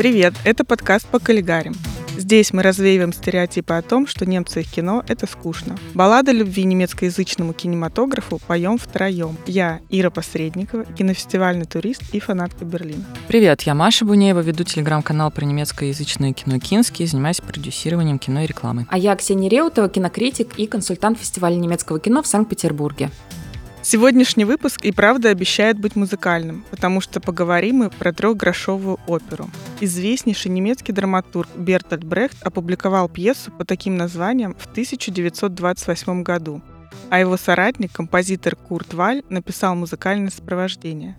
Привет, это подкаст по каллигарим. Здесь мы развеиваем стереотипы о том, что немцы и кино — это скучно. Баллада любви немецкоязычному кинематографу поем втроем. Я Ира Посредникова, кинофестивальный турист и фанатка Берлина. Привет, я Маша Бунеева, веду телеграм-канал про немецкоязычное кино «Кинский», занимаюсь продюсированием кино и рекламы. А я Ксения Реутова, кинокритик и консультант фестиваля немецкого кино в Санкт-Петербурге. Сегодняшний выпуск и правда обещает быть музыкальным, потому что поговорим мы про трехгрошовую оперу. Известнейший немецкий драматург Бертольд Брехт опубликовал пьесу по таким названиям в 1928 году, а его соратник, композитор Курт Валь, написал музыкальное сопровождение.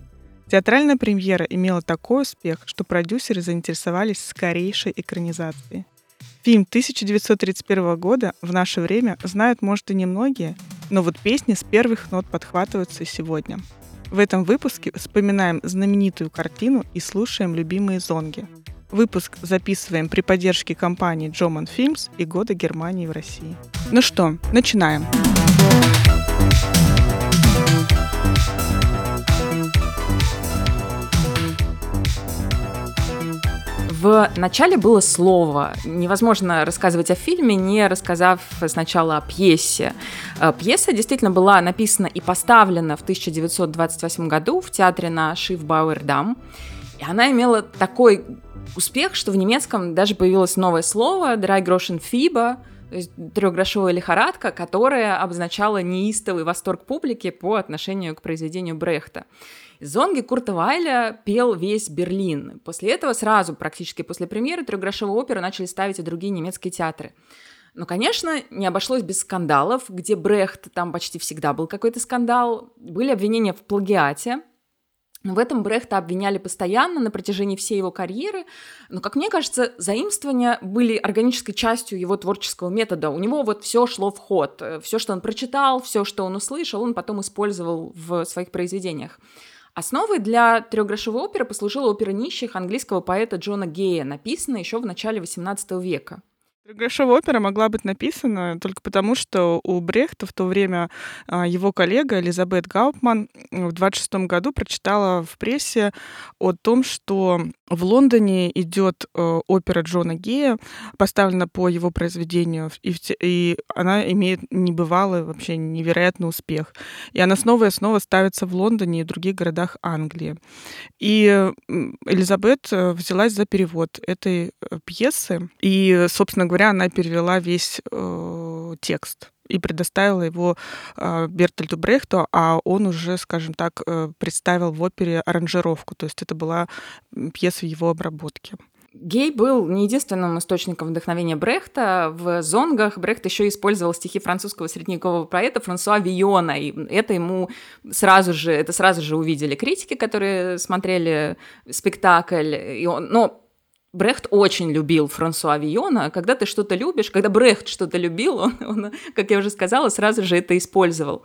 Театральная премьера имела такой успех, что продюсеры заинтересовались скорейшей экранизацией. Фильм 1931 года в наше время знают, может, и немногие, но вот песни с первых нот подхватываются сегодня. В этом выпуске вспоминаем знаменитую картину и слушаем любимые зонги. Выпуск записываем при поддержке компании Джоман Films и Года Германии в России. Ну что, начинаем. Начинаем. В начале было слово. Невозможно рассказывать о фильме, не рассказав сначала о пьесе. Э, пьеса действительно была написана и поставлена в 1928 году в театре на Шифбауэрдам. И она имела такой успех, что в немецком даже появилось новое слово «драйгрошен фиба», то есть трехгрошовая лихорадка, которая обозначала неистовый восторг публики по отношению к произведению Брехта. Зонги Курта Вайля пел весь Берлин. После этого сразу, практически после премьеры, трехгрошовую оперу начали ставить и другие немецкие театры. Но, конечно, не обошлось без скандалов, где Брехт, там почти всегда был какой-то скандал. Были обвинения в плагиате, в этом Брехта обвиняли постоянно на протяжении всей его карьеры, но, как мне кажется, заимствования были органической частью его творческого метода. У него вот все шло в ход. Все, что он прочитал, все, что он услышал, он потом использовал в своих произведениях. Основой для трехгрошовой оперы послужила опера нищих английского поэта Джона Гея, написанная еще в начале XVIII века. Трехгрошовая опера могла быть написана только потому, что у Брехта в то время а, его коллега Элизабет Гауптман в 26 году прочитала в прессе о том, что в Лондоне идет э, опера Джона Гея, поставлена по его произведению, и, и она имеет небывалый, вообще невероятный успех. И она снова и снова ставится в Лондоне и других городах Англии. И Элизабет э, взялась за перевод этой э, пьесы, и, собственно говоря, она перевела весь э, текст и предоставила его э, Бертольду Брехту, а он уже, скажем так, э, представил в опере аранжировку, то есть это была пьеса в его обработке. Гей был не единственным источником вдохновения Брехта. В «Зонгах» Брехт еще использовал стихи французского средневекового поэта Франсуа Виона, и это ему сразу же, это сразу же увидели критики, которые смотрели спектакль. И он, но Брехт очень любил Франсуа Виона. Когда ты что-то любишь, когда Брехт что-то любил, он, он, как я уже сказала, сразу же это использовал.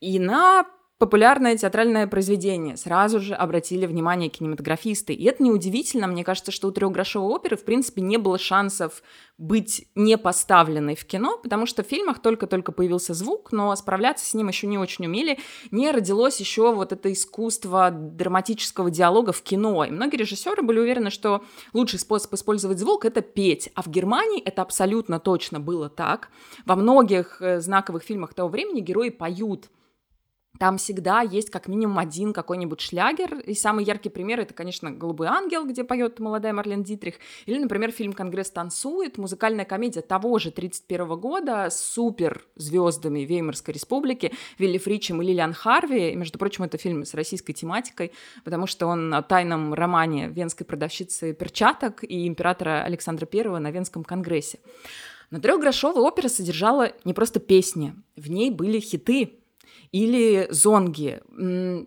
И на популярное театральное произведение. Сразу же обратили внимание кинематографисты. И это неудивительно. Мне кажется, что у трехгрошовой оперы, в принципе, не было шансов быть не поставленной в кино, потому что в фильмах только-только появился звук, но справляться с ним еще не очень умели. Не родилось еще вот это искусство драматического диалога в кино. И многие режиссеры были уверены, что лучший способ использовать звук — это петь. А в Германии это абсолютно точно было так. Во многих э, знаковых фильмах того времени герои поют там всегда есть как минимум один какой-нибудь шлягер. И самый яркий пример это, конечно, «Голубой ангел», где поет молодая Марлен Дитрих. Или, например, фильм «Конгресс танцует», музыкальная комедия того же 31 года с супер звездами Веймарской республики Вилли Фричем и Лилиан Харви. И, между прочим, это фильм с российской тематикой, потому что он о тайном романе венской продавщицы перчаток и императора Александра I на Венском конгрессе. Но трехгрошовая опера содержала не просто песни, в ней были хиты, или зонги.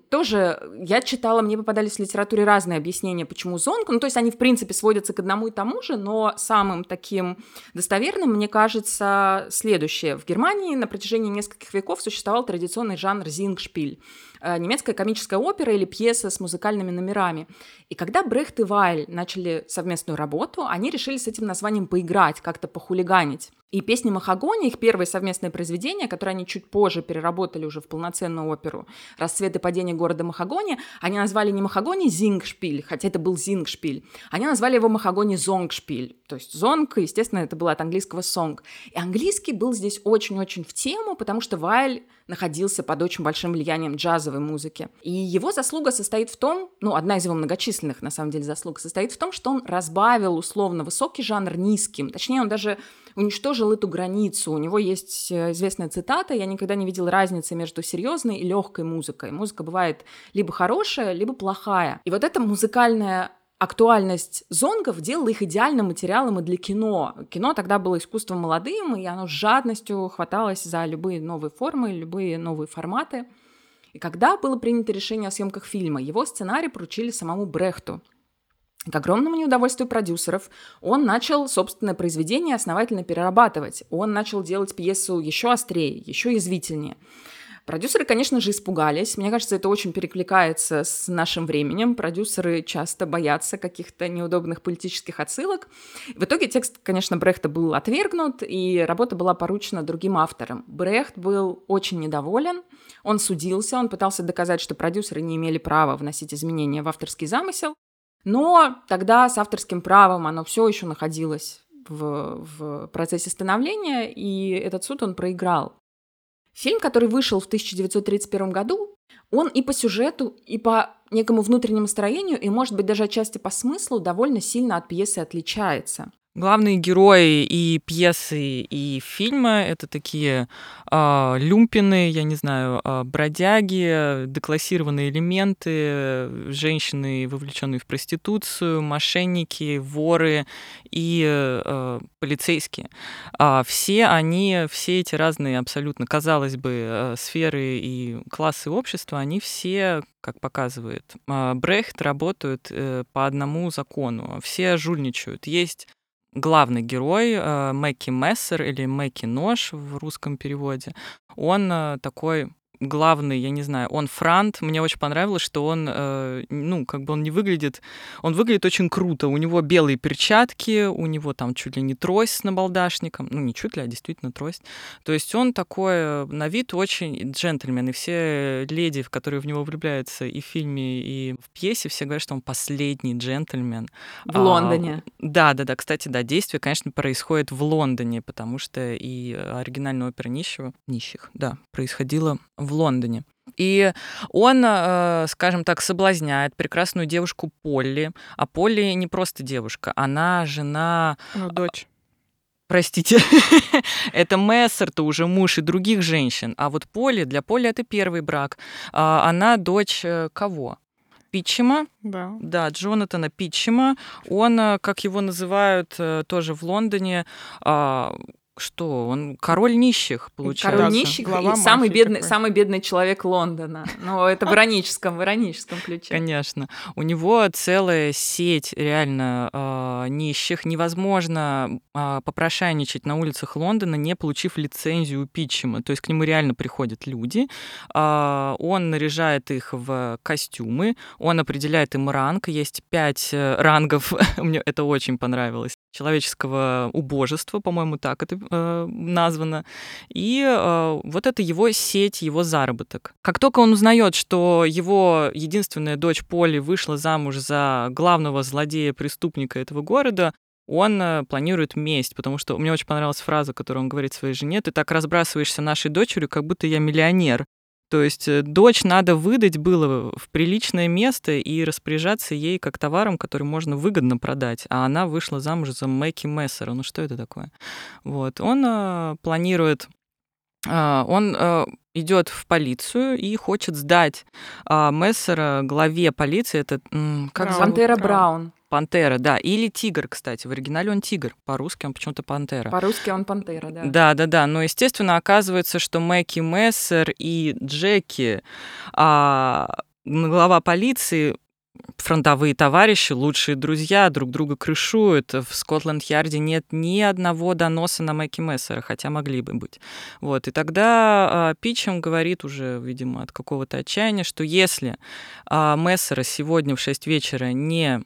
Тоже я читала, мне попадались в литературе разные объяснения, почему зонг. Ну, то есть они, в принципе, сводятся к одному и тому же, но самым таким достоверным, мне кажется, следующее. В Германии на протяжении нескольких веков существовал традиционный жанр зингшпиль немецкая комическая опера или пьеса с музыкальными номерами. И когда Брехт и Вайль начали совместную работу, они решили с этим названием поиграть, как-то похулиганить. И песни Махагони, их первое совместное произведение, которое они чуть позже переработали уже в полноценную оперу «Расцвет и падение города Махагони», они назвали не Махагони Зингшпиль, хотя это был Зингшпиль, они назвали его Махагони Зонгшпиль. То есть зонг, естественно, это было от английского сонг. И английский был здесь очень-очень в тему, потому что Вайль находился под очень большим влиянием джазовой музыки. И его заслуга состоит в том, ну, одна из его многочисленных, на самом деле, заслуг состоит в том, что он разбавил условно высокий жанр низким. Точнее, он даже уничтожил эту границу. У него есть э, известная цитата «Я никогда не видел разницы между серьезной и легкой музыкой. Музыка бывает либо хорошая, либо плохая». И вот эта музыкальная актуальность зонгов делала их идеальным материалом и для кино. Кино тогда было искусством молодым, и оно с жадностью хваталось за любые новые формы, любые новые форматы. И когда было принято решение о съемках фильма, его сценарий поручили самому Брехту. К огромному неудовольствию продюсеров он начал собственное произведение основательно перерабатывать. Он начал делать пьесу еще острее, еще язвительнее. Продюсеры, конечно же, испугались. Мне кажется, это очень перекликается с нашим временем. Продюсеры часто боятся каких-то неудобных политических отсылок. В итоге текст, конечно, Брехта был отвергнут, и работа была поручена другим авторам. Брехт был очень недоволен. Он судился, он пытался доказать, что продюсеры не имели права вносить изменения в авторский замысел. Но тогда с авторским правом оно все еще находилось в, в процессе становления, и этот суд он проиграл. Фильм, который вышел в 1931 году, он и по сюжету, и по некому внутреннему строению, и, может быть, даже отчасти по смыслу довольно сильно от пьесы отличается. Главные герои и пьесы, и фильма — это такие э, люмпины, я не знаю, э, бродяги, деклассированные элементы, женщины, вовлеченные в проституцию, мошенники, воры и э, полицейские. А все они, все эти разные абсолютно, казалось бы, сферы и классы общества, они все как показывает Брехт, работают э, по одному закону. Все жульничают. Есть главный герой э, Мэкки Мессер или Мэкки Нож в русском переводе, он э, такой главный, я не знаю, он франт. Мне очень понравилось, что он, э, ну, как бы он не выглядит... Он выглядит очень круто. У него белые перчатки, у него там чуть ли не трость с набалдашником. Ну, не чуть ли, а действительно трость. То есть он такой э, на вид очень джентльмен. И все леди, в которые в него влюбляются и в фильме, и в пьесе, все говорят, что он последний джентльмен. В а, Лондоне. Да, да, да. Кстати, да, действие, конечно, происходит в Лондоне, потому что и оригинальная опера нищего, нищих, да, происходила в в Лондоне. И он, э, скажем так, соблазняет прекрасную девушку Полли. А Полли не просто девушка, она жена... Ну, дочь. Простите, это Мессер, то уже муж и других женщин. А вот Полли, для Полли это первый брак. А она дочь э, кого? Питчема. Да. Да, Джонатана Питчема. Он, как его называют тоже в Лондоне, а, что он король нищих получается. Король нищих Глава и самый бедный, самый бедный человек Лондона. Ну, это в ироническом, в ироническом ключе. Конечно. У него целая сеть реально э, нищих. Невозможно э, попрошайничать на улицах Лондона, не получив лицензию у Питчема. То есть к нему реально приходят люди. Э, он наряжает их в костюмы, он определяет им ранг. Есть пять э, рангов. Мне это очень понравилось. Человеческого убожества, по-моему, так это э, названо. И э, вот это его сеть, его заработок. Как только он узнает, что его единственная дочь Поли вышла замуж за главного злодея-преступника этого города, он э, планирует месть, потому что мне очень понравилась фраза, которую он говорит своей жене, ты так разбрасываешься нашей дочерью, как будто я миллионер. То есть э, дочь надо выдать было в приличное место и распоряжаться ей как товаром, который можно выгодно продать. А она вышла замуж за Мэки Мессера. Ну что это такое? Вот. Он э, планирует э, он э, идет в полицию и хочет сдать э, Мессера главе полиции. Это как Браун. Пантера Браун. Пантера, да. Или тигр, кстати. В оригинале он тигр. По-русски он почему-то пантера. По-русски он пантера, да. Да, да, да. Но, естественно, оказывается, что Мэки Мессер и Джеки, а, глава полиции, фронтовые товарищи, лучшие друзья, друг друга крышуют. В Скотланд-Ярде нет ни одного доноса на Мэки Мессера, хотя могли бы быть. Вот. И тогда э, Питчем говорит уже, видимо, от какого-то отчаяния, что если э, Мессера сегодня в 6 вечера не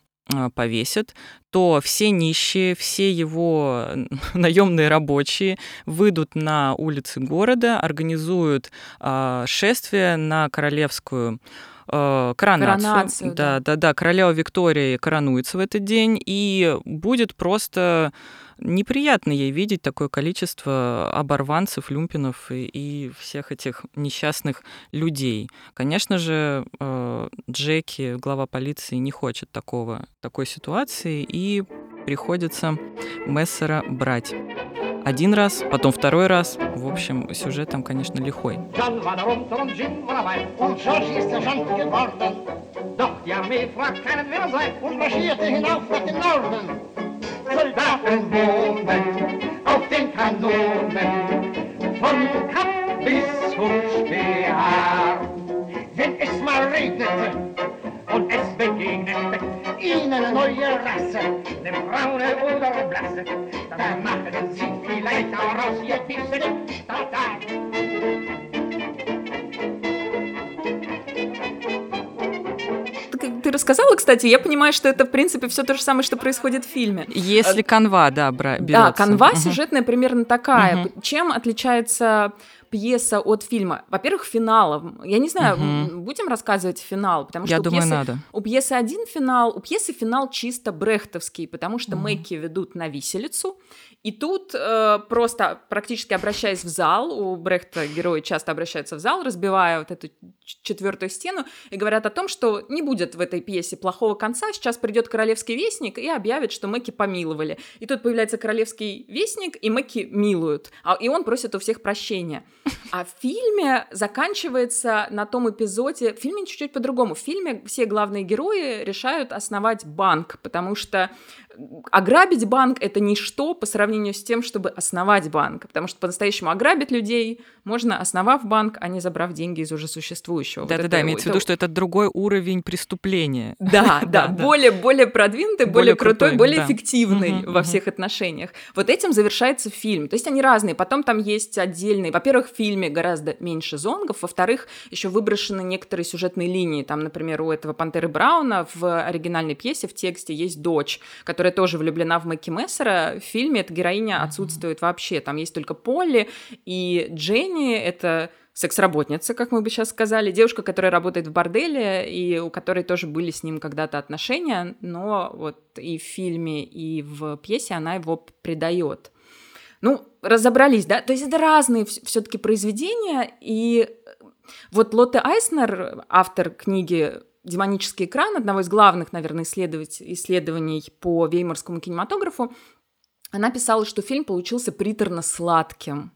повесят, то все нищие, все его наемные рабочие выйдут на улицы города, организуют э, шествие на королевскую э, коронацию. коронацию да, да, да, да. Королева Виктория коронуется в этот день, и будет просто неприятно ей видеть такое количество оборванцев, люмпинов и, и всех этих несчастных людей. Конечно же, э, Джеки, глава полиции, не хочет такого, такой ситуации, и приходится Мессера брать. Один раз, потом второй раз. В общем, сюжет там, конечно, лихой. Doch die Armee fragt keinen, wer sei, und marschierte hinauf nach dem Norden. Wohnen auf den Kanonen, von Kap bis zum Speer. Wenn es mal regnete und es begegnete ihnen eine neue Rasse, eine braune oder blasse, dann machten sie vielleicht auch raus ihr da. Ты рассказала, кстати, я понимаю, что это, в принципе, все то же самое, что происходит в фильме. Если э, канва, да, берется. Да, канва угу. сюжетная примерно такая. Угу. Чем отличается пьеса от фильма? Во-первых, финала. Я не знаю, угу. будем рассказывать финал, потому что Я у думаю, пьесы, надо. у пьесы один финал, у пьесы финал чисто брехтовский, потому что угу. Мэкки ведут на виселицу, и тут э, просто практически обращаясь в зал, у Брехта герои часто обращаются в зал, разбивая вот эту четвертую стену, и говорят о том, что не будет в этой пьесе плохого конца, сейчас придет королевский вестник и объявит, что Мэки помиловали. И тут появляется королевский вестник, и Мэки милуют, а, и он просит у всех прощения. А в фильме заканчивается на том эпизоде, в фильме чуть-чуть по-другому, в фильме все главные герои решают основать банк, потому что ограбить банк — это ничто по сравнению с тем, чтобы основать банк. Потому что по-настоящему ограбить людей можно, основав банк, а не забрав деньги из уже существующего. Да-да-да, вот имеется в виду, что это другой уровень преступления. Да, да, более, более продвинутый, более крутой, более эффективный во всех отношениях. Вот этим завершается фильм. То есть они разные. Потом там есть отдельные... Во-первых, в фильме гораздо меньше зонгов. Во-вторых, еще выброшены некоторые сюжетные линии. Там, например, у этого Пантеры Брауна в оригинальной пьесе в тексте есть дочь, которая которая тоже влюблена в Мэкки Мессера, в фильме эта героиня отсутствует вообще. Там есть только Полли и Дженни, это секс-работница, как мы бы сейчас сказали, девушка, которая работает в борделе, и у которой тоже были с ним когда-то отношения, но вот и в фильме, и в пьесе она его предает. Ну, разобрались, да? То есть это разные все-таки произведения, и вот Лотте Айснер, автор книги демонический экран, одного из главных, наверное, исследований по веймарскому кинематографу, она писала, что фильм получился приторно-сладким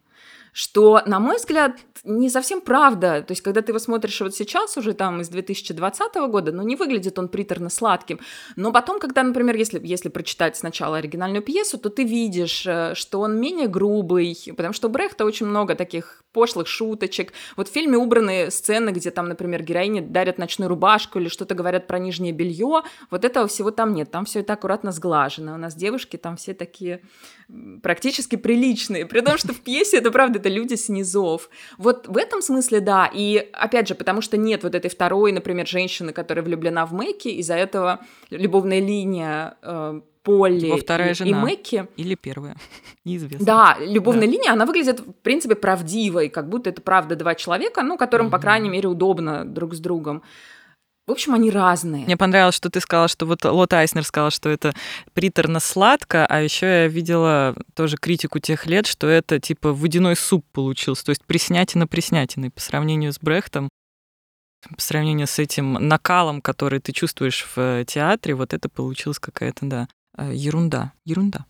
что, на мой взгляд, не совсем правда. То есть, когда ты его смотришь вот сейчас, уже там из 2020 года, ну, не выглядит он приторно-сладким. Но потом, когда, например, если, если прочитать сначала оригинальную пьесу, то ты видишь, э, что он менее грубый, потому что у Брехта очень много таких пошлых шуточек. Вот в фильме убраны сцены, где там, например, героини дарят ночную рубашку или что-то говорят про нижнее белье. Вот этого всего там нет. Там все это аккуратно сглажено. У нас девушки там все такие практически приличные, при том, что в пьесе это правда, это люди с низов. Вот в этом смысле да, и опять же, потому что нет вот этой второй, например, женщины, которая влюблена в Мэки, из-за этого любовная линия э, Полли Его вторая и, жена. и Мэкки. Или первая, неизвестно. Да, любовная да. линия, она выглядит, в принципе, правдивой, как будто это правда два человека, ну, которым, mm-hmm. по крайней мере, удобно друг с другом. В общем, они разные. Мне понравилось, что ты сказала, что вот Лот Айснер сказал, что это приторно-сладко, а еще я видела тоже критику тех лет, что это типа водяной суп получился, то есть приснятина-приснятиной по сравнению с Брехтом по сравнению с этим накалом, который ты чувствуешь в театре, вот это получилось какая-то, да, э, ерунда, ерунда.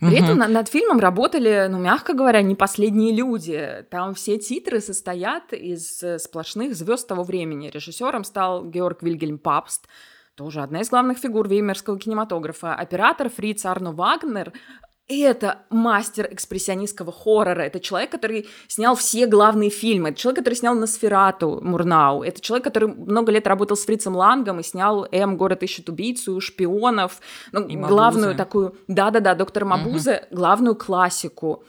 При угу. этом над фильмом работали, ну, мягко говоря, не последние люди. Там все титры состоят из э, сплошных звезд того времени. Режиссером стал Георг Вильгельм Папст, тоже одна из главных фигур веймерского кинематографа. Оператор Фриц Арно Вагнер и это мастер экспрессионистского хоррора. Это человек, который снял все главные фильмы. Это человек, который снял «Носферату» Мурнау. Это человек, который много лет работал с Фрицем Лангом и снял «М. Город ищет убийцу», «Шпионов». Ну, и главную такую... Да-да-да, «Доктор Мабузе», угу. главную классику.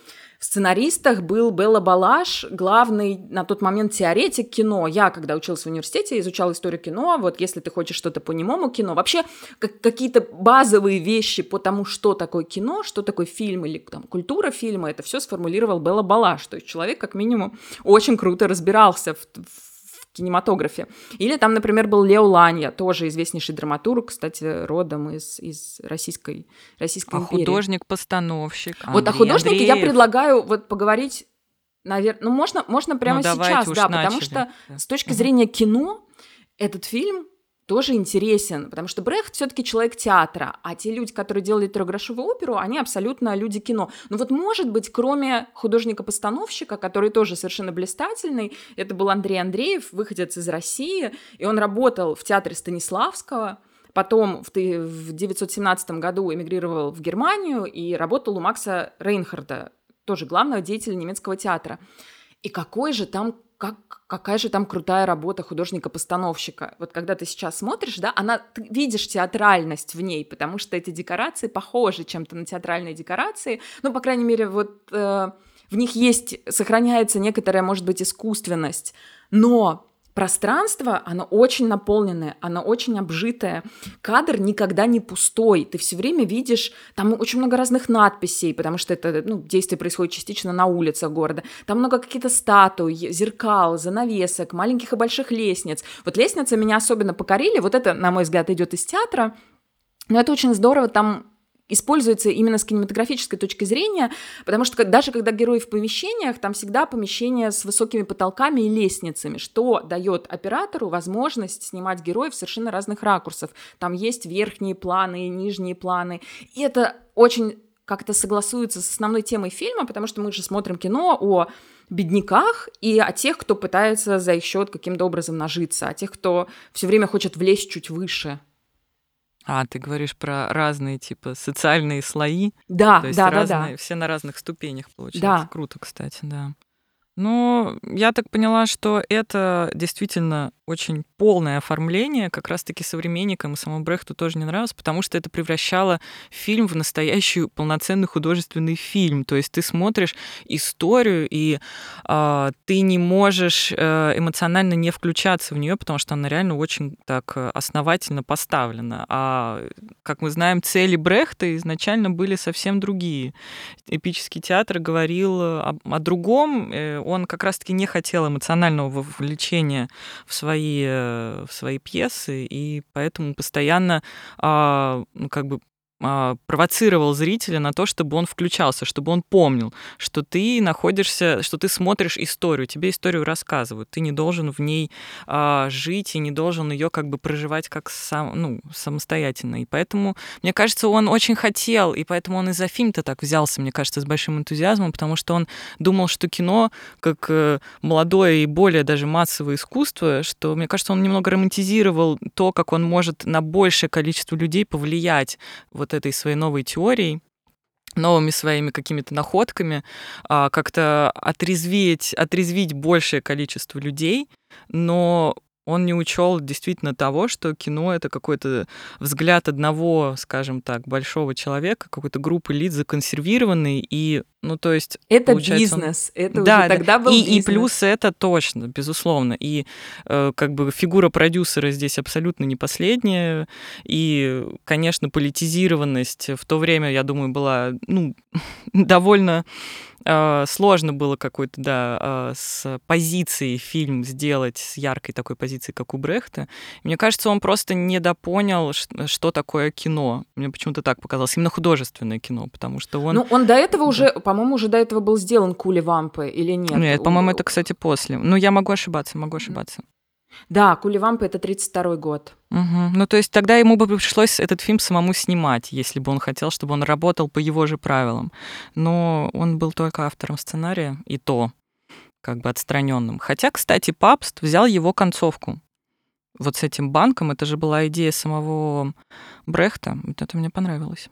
Сценаристах был Белла Балаш, главный на тот момент теоретик кино. Я, когда учился в университете, изучала историю кино. Вот если ты хочешь что-то по немому кино, вообще как, какие-то базовые вещи по тому, что такое кино, что такое фильм или там, культура фильма, это все сформулировал Белла Балаш. То есть человек, как минимум, очень круто разбирался в, в кинематографе. Или там, например, был Лео Ланья, тоже известнейший драматург, кстати, родом из, из Российской, Российской а империи. художник-постановщик Вот о художнике Андреев. я предлагаю вот поговорить, наверное, ну можно, можно прямо ну, сейчас, да, начали. потому что да. с точки зрения кино этот фильм тоже интересен, потому что Брехт все-таки человек театра, а те люди, которые делали трехгрошовую оперу, они абсолютно люди кино. Но вот, может быть, кроме художника-постановщика, который тоже совершенно блистательный, это был Андрей Андреев, выходец из России, и он работал в театре Станиславского, потом в 1917 году эмигрировал в Германию и работал у Макса Рейнхарда, тоже главного деятеля немецкого театра. И какой же там как, какая же там крутая работа художника-постановщика. Вот когда ты сейчас смотришь, да, она, ты видишь театральность в ней, потому что эти декорации похожи чем-то на театральные декорации. Ну, по крайней мере, вот э, в них есть, сохраняется некоторая, может быть, искусственность. Но пространство, оно очень наполненное, оно очень обжитое. Кадр никогда не пустой. Ты все время видишь, там очень много разных надписей, потому что это ну, действие происходит частично на улицах города. Там много каких-то статуй, зеркал, занавесок, маленьких и больших лестниц. Вот лестницы меня особенно покорили. Вот это, на мой взгляд, идет из театра. Но это очень здорово, там используется именно с кинематографической точки зрения, потому что даже когда герои в помещениях, там всегда помещения с высокими потолками и лестницами, что дает оператору возможность снимать героев совершенно разных ракурсов. Там есть верхние планы нижние планы. И это очень как-то согласуется с основной темой фильма, потому что мы же смотрим кино о бедняках и о тех, кто пытается за их счет каким-то образом нажиться, о тех, кто все время хочет влезть чуть выше. А, ты говоришь про разные, типа, социальные слои. Да, То есть да, разные, да, да. Все на разных ступенях, получается. Да. Круто, кстати, да. Ну, я так поняла, что это действительно очень полное оформление, как раз-таки современникам и самому Брехту тоже не нравилось, потому что это превращало фильм в настоящий полноценный художественный фильм. То есть ты смотришь историю, и э, ты не можешь э, эмоционально не включаться в нее, потому что она реально очень так основательно поставлена. А, как мы знаем, цели Брехта изначально были совсем другие. Эпический театр говорил о, о другом, э, он как раз-таки не хотел эмоционального вовлечения в свои, э, в свои пьесы, и поэтому постоянно а, ну, как бы провоцировал зрителя на то, чтобы он включался, чтобы он помнил, что ты находишься, что ты смотришь историю, тебе историю рассказывают, ты не должен в ней а, жить и не должен ее как бы проживать как сам, ну, самостоятельно. И поэтому, мне кажется, он очень хотел, и поэтому он и за фильм-то так взялся, мне кажется, с большим энтузиазмом, потому что он думал, что кино, как э, молодое и более даже массовое искусство, что, мне кажется, он немного романтизировал то, как он может на большее количество людей повлиять вот этой своей новой теорией, новыми своими какими-то находками, а, как-то отрезвить, отрезвить большее количество людей, но он не учел действительно того, что кино это какой-то взгляд одного, скажем так, большого человека, какой-то группы лиц законсервированный и, ну то есть это бизнес, он... это да, уже тогда был и, бизнес. и плюс это точно, безусловно, и э, как бы фигура продюсера здесь абсолютно не последняя, и, конечно, политизированность в то время, я думаю, была ну довольно сложно было какой-то, да, а, с позицией фильм сделать, с яркой такой позицией, как у Брехта. Мне кажется, он просто недопонял, что такое кино. Мне почему-то так показалось. Именно художественное кино, потому что он... Ну, он до этого да. уже, по-моему, уже до этого был сделан «Кули вампы» или нет? Нет, по-моему, это, кстати, после. Ну, я могу ошибаться, могу ошибаться. Да, Куливампа это 32 год. Угу. Ну, то есть тогда ему бы пришлось этот фильм самому снимать, если бы он хотел, чтобы он работал по его же правилам. Но он был только автором сценария, и то как бы отстраненным. Хотя, кстати, Папст взял его концовку. Вот с этим банком, это же была идея самого Брехта. Вот это мне понравилось.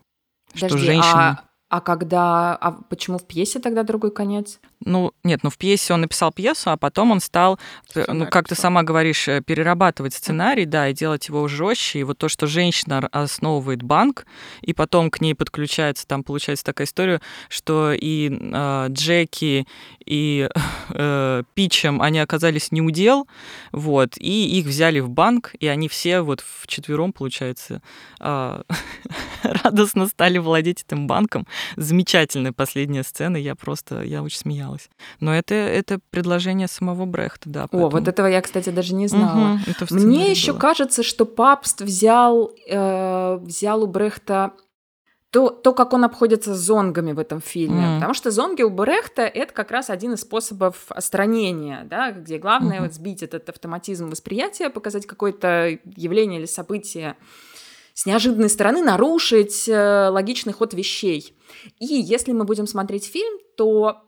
Подожди, что женщина... а А когда... А почему в пьесе тогда другой конец? Ну, нет, ну в пьесе он написал пьесу, а потом он стал, э, ну, как ты сама говоришь, э, перерабатывать сценарий, да, и делать его жестче. И вот то, что женщина основывает банк, и потом к ней подключается, там получается такая история, что и э, Джеки, и э, Питчем, они оказались не удел, вот, и их взяли в банк, и они все вот в четвером, получается, э, радостно стали владеть этим банком замечательная последняя сцена, я просто, я очень смеялась. Но это, это предложение самого Брехта, да. Поэтому... О, вот этого я, кстати, даже не знала. Угу, Мне еще кажется, что Папст взял, э, взял у Брехта то, то, как он обходится с зонгами в этом фильме. Mm. Потому что зонги у Брехта это как раз один из способов остранения, да, где главное mm-hmm. вот сбить этот автоматизм восприятия, показать какое-то явление или событие с неожиданной стороны нарушить э, логичный ход вещей. И если мы будем смотреть фильм, то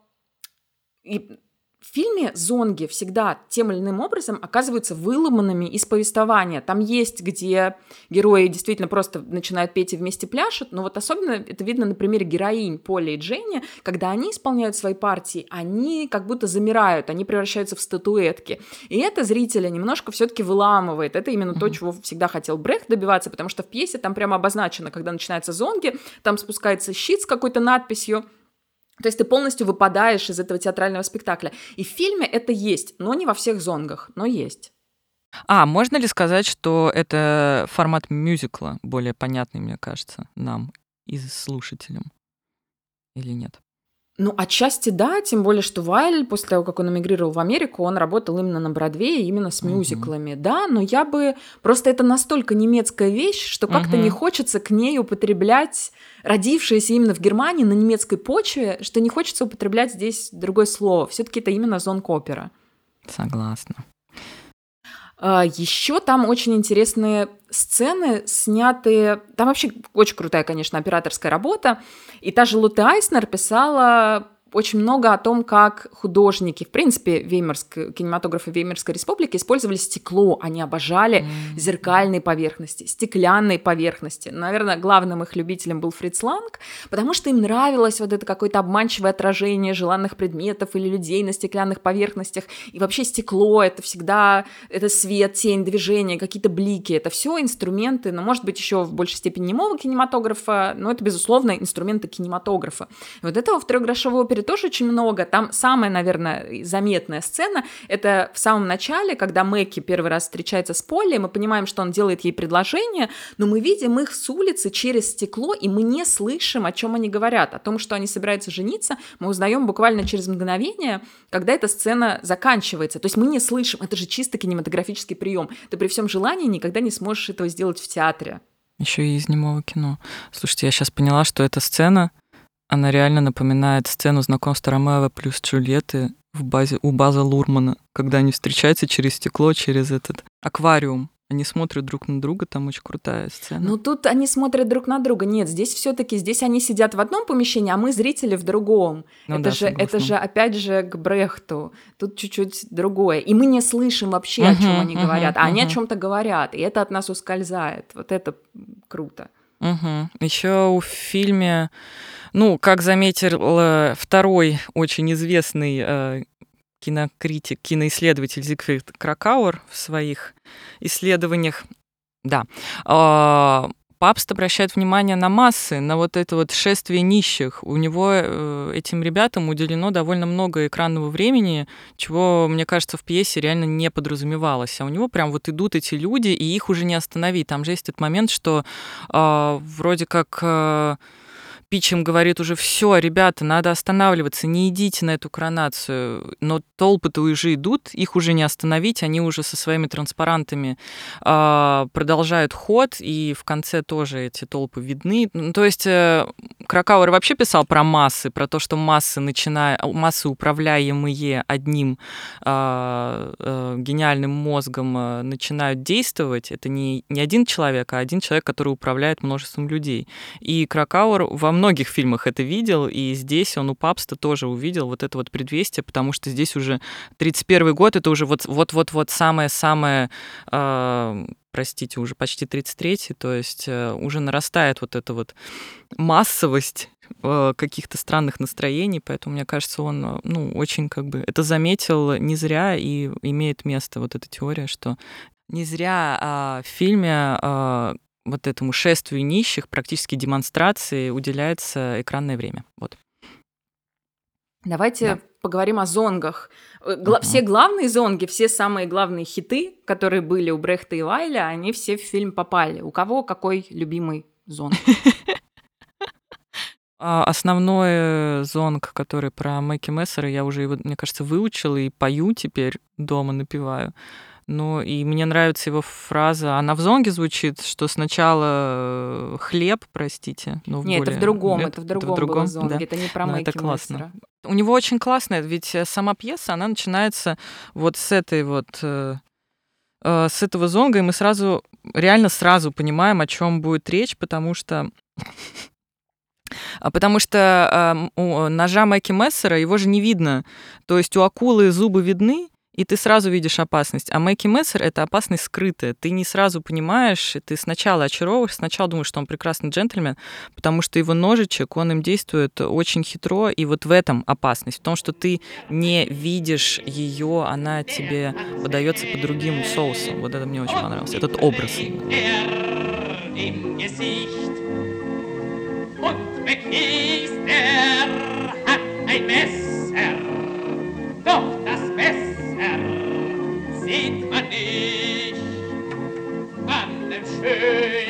и в фильме зонги всегда тем или иным образом оказываются выломанными из повествования. Там есть, где герои действительно просто начинают петь и вместе пляшут, но вот особенно это видно на примере героинь Поли и Дженни, когда они исполняют свои партии, они как будто замирают, они превращаются в статуэтки. И это зрителя немножко все-таки выламывает. Это именно mm-hmm. то, чего всегда хотел Брехт добиваться, потому что в пьесе там прямо обозначено, когда начинаются зонги, там спускается щит с какой-то надписью, то есть ты полностью выпадаешь из этого театрального спектакля. И в фильме это есть, но не во всех зонгах, но есть. А, можно ли сказать, что это формат мюзикла более понятный, мне кажется, нам и слушателям? Или нет? Ну, отчасти да, тем более, что Вайль, после того, как он эмигрировал в Америку, он работал именно на Бродвее, именно с мюзиклами, mm-hmm. да, но я бы... Просто это настолько немецкая вещь, что как-то mm-hmm. не хочется к ней употреблять, родившаяся именно в Германии на немецкой почве, что не хочется употреблять здесь другое слово. все таки это именно зонг-опера. Согласна. А, Еще там очень интересные сцены, снятые... Там вообще очень крутая, конечно, операторская работа. И та же Луте Айснер писала очень много о том, как художники, в принципе, Веймарск, кинематографы Веймарской республики использовали стекло. Они обожали mm-hmm. зеркальные поверхности, стеклянные поверхности. Наверное, главным их любителем был Фриц Ланг, потому что им нравилось вот это какое-то обманчивое отражение желанных предметов или людей на стеклянных поверхностях. И вообще стекло — это всегда это свет, тень, движение, какие-то блики. Это все инструменты, но, может быть, еще в большей степени немого кинематографа, но это, безусловно, инструменты кинематографа. И вот этого в трехгрошовой опере тоже очень много. Там самая, наверное, заметная сцена — это в самом начале, когда Мэкки первый раз встречается с Полли, мы понимаем, что он делает ей предложение, но мы видим их с улицы через стекло, и мы не слышим, о чем они говорят. О том, что они собираются жениться, мы узнаем буквально через мгновение, когда эта сцена заканчивается. То есть мы не слышим, это же чисто кинематографический прием. Ты при всем желании никогда не сможешь этого сделать в театре. Еще и из немого кино. Слушайте, я сейчас поняла, что эта сцена она реально напоминает сцену знакомства Ромео плюс Джульетты в базе, у базы Лурмана, когда они встречаются через стекло, через этот аквариум. Они смотрят друг на друга, там очень крутая сцена. Ну тут они смотрят друг на друга. Нет, здесь все-таки здесь они сидят в одном помещении, а мы зрители в другом. Ну, это да, же, это же опять же к Брехту. Тут чуть-чуть другое. И мы не слышим вообще, uh-huh, о чем они uh-huh, говорят, а uh-huh. они о чем-то говорят, и это от нас ускользает. Вот это круто. Угу. Еще в фильме ну, как заметил второй очень известный э, кинокритик, киноисследователь Зигфрид Кракауэр в своих исследованиях, да, э, Папст обращает внимание на массы, на вот это вот шествие нищих. У него э, этим ребятам уделено довольно много экранного времени, чего, мне кажется, в пьесе реально не подразумевалось. А у него прям вот идут эти люди, и их уже не остановить. Там же есть этот момент, что э, вроде как... Э, Пичем говорит уже, все, ребята, надо останавливаться, не идите на эту коронацию. Но толпы-то уже идут, их уже не остановить, они уже со своими транспарантами э, продолжают ход, и в конце тоже эти толпы видны. Ну, то есть э, Кракауэр вообще писал про массы, про то, что массы, начиная, массы управляемые одним э, э, гениальным мозгом, э, начинают действовать. Это не, не один человек, а один человек, который управляет множеством людей. И Кракауэр во многих фильмах это видел, и здесь он у Папста тоже увидел вот это вот предвестие, потому что здесь уже 31 год, это уже вот-вот-вот-вот самое-самое э, простите, уже почти 33-й, то есть э, уже нарастает вот эта вот массовость э, каких-то странных настроений, поэтому мне кажется, он, э, ну, очень как бы это заметил не зря и имеет место вот эта теория, что не зря а, в фильме а, вот этому шествию нищих практически демонстрации уделяется экранное время. Вот. Давайте да. поговорим о зонгах. Гла- uh-huh. Все главные зонги, все самые главные хиты, которые были у Брехта и Вайля, они все в фильм попали. У кого какой любимый зонг? А, основной зонг, который про Мэки Мессера, я уже его, мне кажется, выучила и пою теперь дома, напеваю. Ну, и мне нравится его фраза, она в зонге звучит, что сначала э, хлеб, простите. Ну, Нет, более... это в другом, это, это в другом, это в другом было зонге, да? это не про ну, это классно. У него очень классно, ведь э, сама пьеса, она начинается вот с этой вот э, с этого зонга, и мы сразу, реально сразу понимаем, о чем будет речь, потому что а Потому что э, у ножа Мэки Мессера его же не видно. То есть у акулы зубы видны, и ты сразу видишь опасность. А Мэки Мессер — это опасность скрытая. Ты не сразу понимаешь, ты сначала очаровываешь, сначала думаешь, что он прекрасный джентльмен, потому что его ножичек, он им действует очень хитро, и вот в этом опасность, в том, что ты не видишь ее, она тебе подается по другим соусам. Вот это мне очень понравилось, этот образ. Doch sei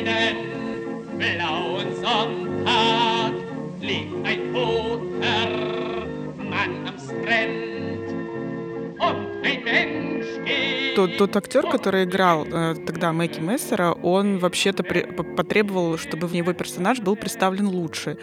Тот, тот актер, который играл э, тогда Мэки Мессера, он вообще-то потребовал, чтобы в него персонаж был представлен лучше.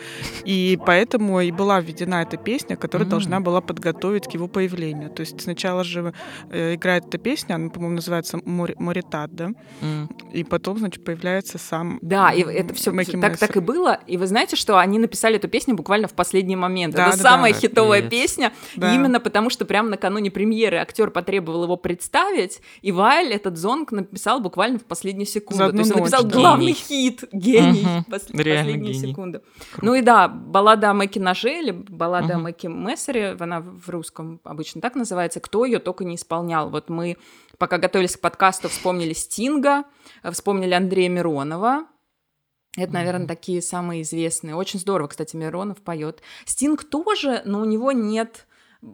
И поэтому и была введена эта песня, которая mm-hmm. должна была подготовить к его появлению. То есть сначала же э, играет эта песня, она, по-моему, называется Моритат, да? Mm. И потом, значит, появляется сам Да, и это все так, так и было. И вы знаете, что они написали эту песню буквально в последний момент. Да, это да, самая да. хитовая Привет. песня. Да. Именно потому, что прямо накануне премьеры актер потребовал его представить, и Вайль этот зонг написал буквально в последнюю секунду. То есть он написал да. главный хит, гений, угу. пос- последнюю гений. секунду. Круто. Ну и да, баллада о Мэке Ноже или баллада угу. о Мэке Мессере, она в русском обычно так называется, кто ее только не исполнял. Вот мы, пока готовились к подкасту, вспомнили Стинга, вспомнили Андрея Миронова, это, наверное, такие самые известные. Очень здорово, кстати, Миронов поет. Стинг тоже, но у него нет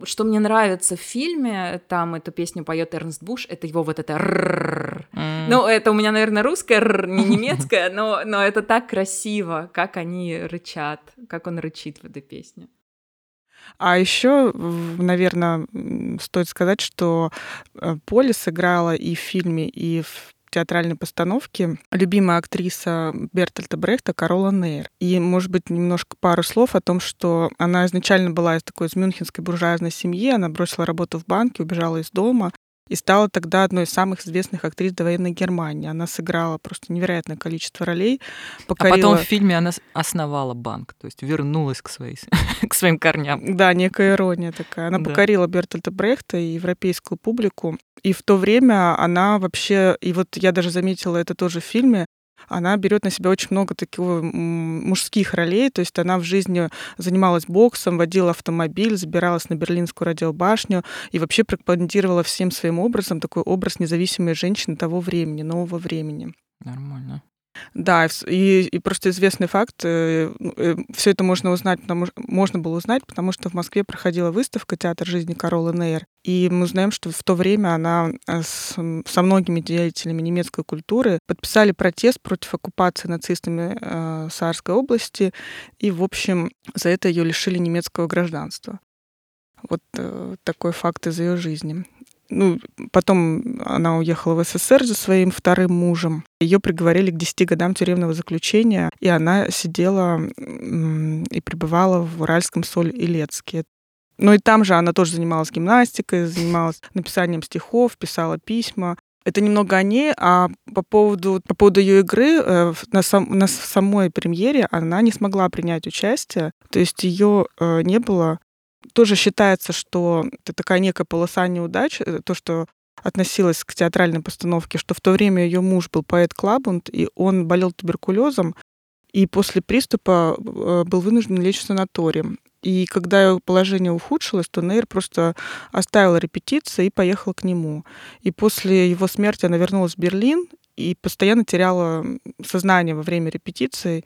что мне нравится в фильме, там эту песню поет Эрнст Буш, это его вот это mm. Ну, это у меня, наверное, русская, не немецкая, но, но это так красиво, как они рычат, как он рычит в этой песне. А еще, наверное, стоит сказать, что Поли сыграла и в фильме, и в театральной постановке любимая актриса Бертольта Брехта Карола Нейр. И, может быть, немножко пару слов о том, что она изначально была из такой из мюнхенской буржуазной семьи, она бросила работу в банке, убежала из дома, и стала тогда одной из самых известных актрис довоенной Германии. Она сыграла просто невероятное количество ролей. Покорила... А потом в фильме она основала банк, то есть вернулась к, своей, к своим корням. Да, некая ирония такая. Она да. покорила Бертольда Брехта и европейскую публику. И в то время она вообще, и вот я даже заметила это тоже в фильме, она берет на себя очень много таких мужских ролей, то есть она в жизни занималась боксом, водила автомобиль, забиралась на Берлинскую радиобашню и вообще пропагандировала всем своим образом такой образ независимой женщины того времени, нового времени. Нормально. Да, и, и просто известный факт, э, э, все это можно узнать, потому, можно было узнать, потому что в Москве проходила выставка «Театр жизни Каролы Нейр», и мы знаем, что в то время она э, с, со многими деятелями немецкой культуры подписали протест против оккупации нацистами э, Саарской области, и, в общем, за это ее лишили немецкого гражданства. Вот э, такой факт из ее жизни ну, потом она уехала в СССР за своим вторым мужем. Ее приговорили к 10 годам тюремного заключения, и она сидела и пребывала в Уральском Соль-Илецке. Ну и там же она тоже занималась гимнастикой, занималась написанием стихов, писала письма. Это немного о ней, а по поводу, по поводу ее игры э, на, сам, на самой премьере она не смогла принять участие. То есть ее э, не было тоже считается, что это такая некая полоса неудач, э, то, что относилась к театральной постановке, что в то время ее муж был поэт Клабунд, и он болел туберкулезом, и после приступа э, был вынужден лечь в санаторий. И когда его положение ухудшилось, то Нейр просто оставила репетиции и поехала к нему. И после его смерти она вернулась в Берлин и постоянно теряла сознание во время репетиций.